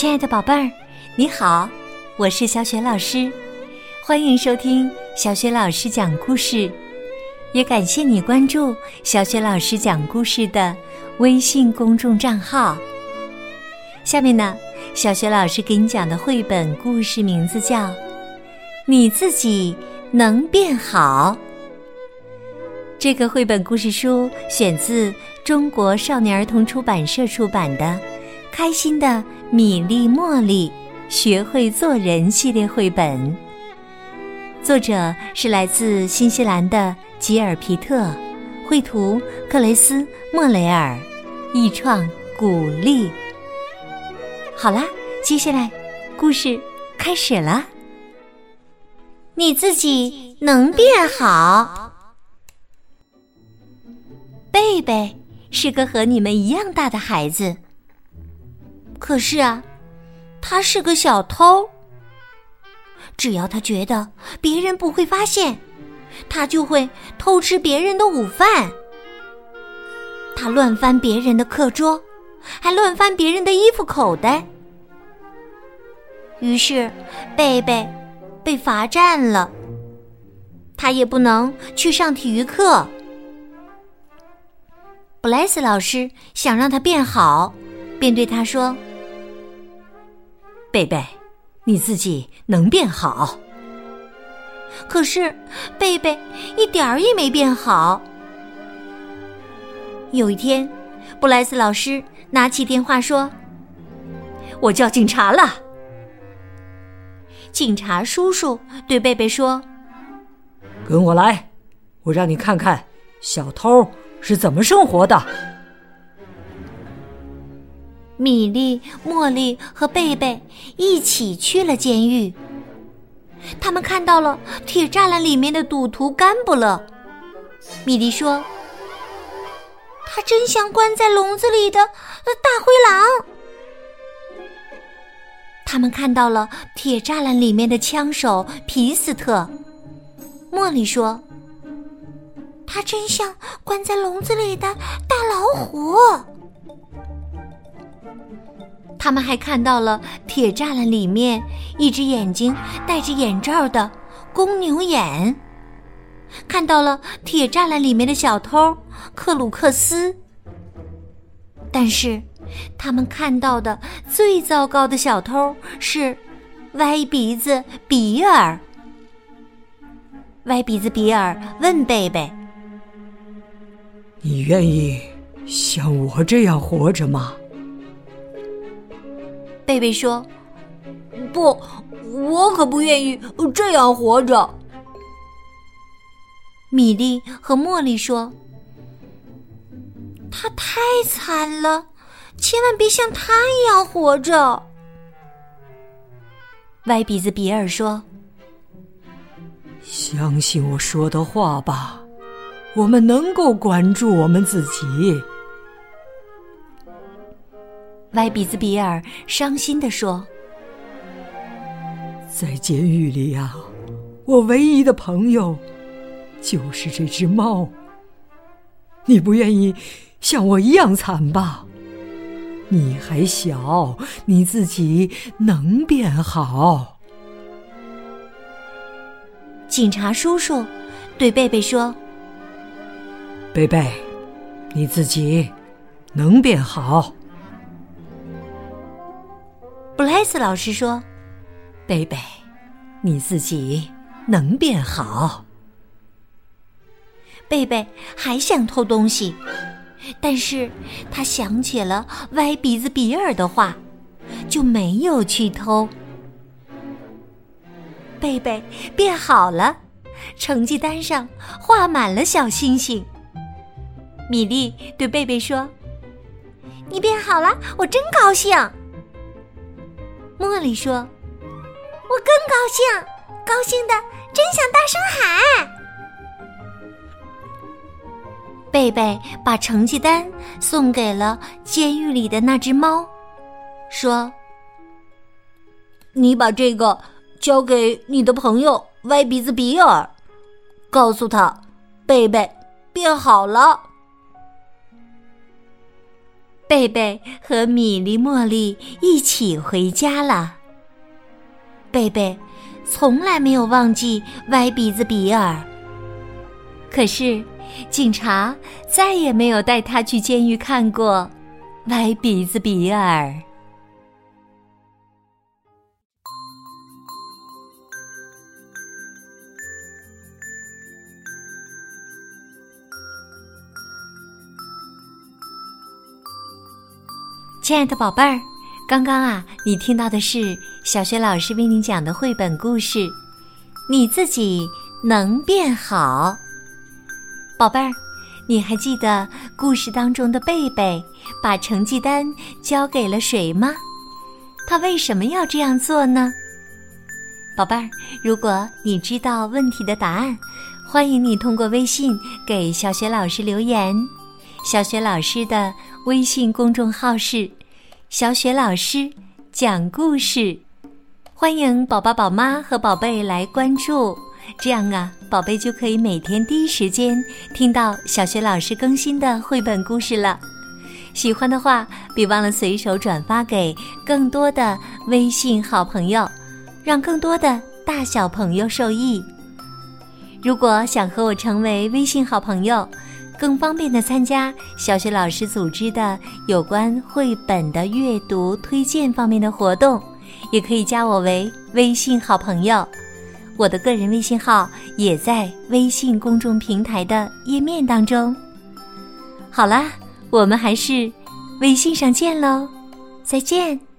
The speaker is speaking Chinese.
亲爱的宝贝儿，你好，我是小雪老师，欢迎收听小雪老师讲故事，也感谢你关注小雪老师讲故事的微信公众账号。下面呢，小雪老师给你讲的绘本故事名字叫《你自己能变好》。这个绘本故事书选自中国少年儿童出版社出版的《开心的米粒茉莉学会做人》系列绘本，作者是来自新西兰的吉尔皮特，绘图克雷斯莫雷尔，译创古丽。好啦，接下来故事开始了。你自己能变好。贝贝是个和你们一样大的孩子，可是啊，他是个小偷。只要他觉得别人不会发现，他就会偷吃别人的午饭。他乱翻别人的课桌，还乱翻别人的衣服口袋。于是，贝贝被罚站了，他也不能去上体育课。布莱斯老师想让他变好，便对他说：“贝贝，你自己能变好。”可是贝贝一点儿也没变好。有一天，布莱斯老师拿起电话说：“我叫警察了。”警察叔叔对贝贝说：“跟我来，我让你看看小偷。”是怎么生活的？米莉、茉莉和贝贝一起去了监狱。他们看到了铁栅栏里面的赌徒甘布勒。米莉说：“他真像关在笼子里的大灰狼。”他们看到了铁栅栏里面的枪手皮斯特。茉莉说。他真像关在笼子里的大老虎。他们还看到了铁栅栏里面一只眼睛戴着眼罩的公牛眼，看到了铁栅栏里面的小偷克鲁克斯。但是，他们看到的最糟糕的小偷是歪鼻子比尔。歪鼻子比尔问贝贝。你愿意像我这样活着吗？贝贝说：“不，我可不愿意这样活着。”米莉和茉莉说：“他太惨了，千万别像他一样活着。”歪鼻子比尔说：“相信我说的话吧。”我们能够管住我们自己。歪鼻子比尔伤心地说：“在监狱里呀，我唯一的朋友就是这只猫。你不愿意像我一样惨吧？你还小，你自己能变好。”警察叔叔对贝贝说。贝贝，你自己能变好。布莱斯老师说：“贝贝，你自己能变好。”贝贝还想偷东西，但是他想起了歪鼻子比尔的话，就没有去偷。贝贝变好了，成绩单上画满了小星星。米莉对贝贝说：“你变好了，我真高兴。”茉莉说：“我更高兴，高兴的真想大声喊。”贝贝把成绩单送给了监狱里的那只猫，说：“你把这个交给你的朋友歪鼻子比尔，告诉他，贝贝变好了。”贝贝和米莉、茉莉一起回家了。贝贝从来没有忘记歪鼻子比尔，可是警察再也没有带他去监狱看过歪鼻子比尔。亲爱的宝贝儿，刚刚啊，你听到的是小学老师为你讲的绘本故事，《你自己能变好》。宝贝儿，你还记得故事当中的贝贝把成绩单交给了谁吗？他为什么要这样做呢？宝贝儿，如果你知道问题的答案，欢迎你通过微信给小学老师留言。小学老师的微信公众号是“小雪老师讲故事”，欢迎宝宝、宝妈和宝贝来关注，这样啊，宝贝就可以每天第一时间听到小雪老师更新的绘本故事了。喜欢的话，别忘了随手转发给更多的微信好朋友，让更多的大小朋友受益。如果想和我成为微信好朋友，更方便的参加小学老师组织的有关绘本的阅读推荐方面的活动，也可以加我为微信好朋友。我的个人微信号也在微信公众平台的页面当中。好啦，我们还是微信上见喽，再见。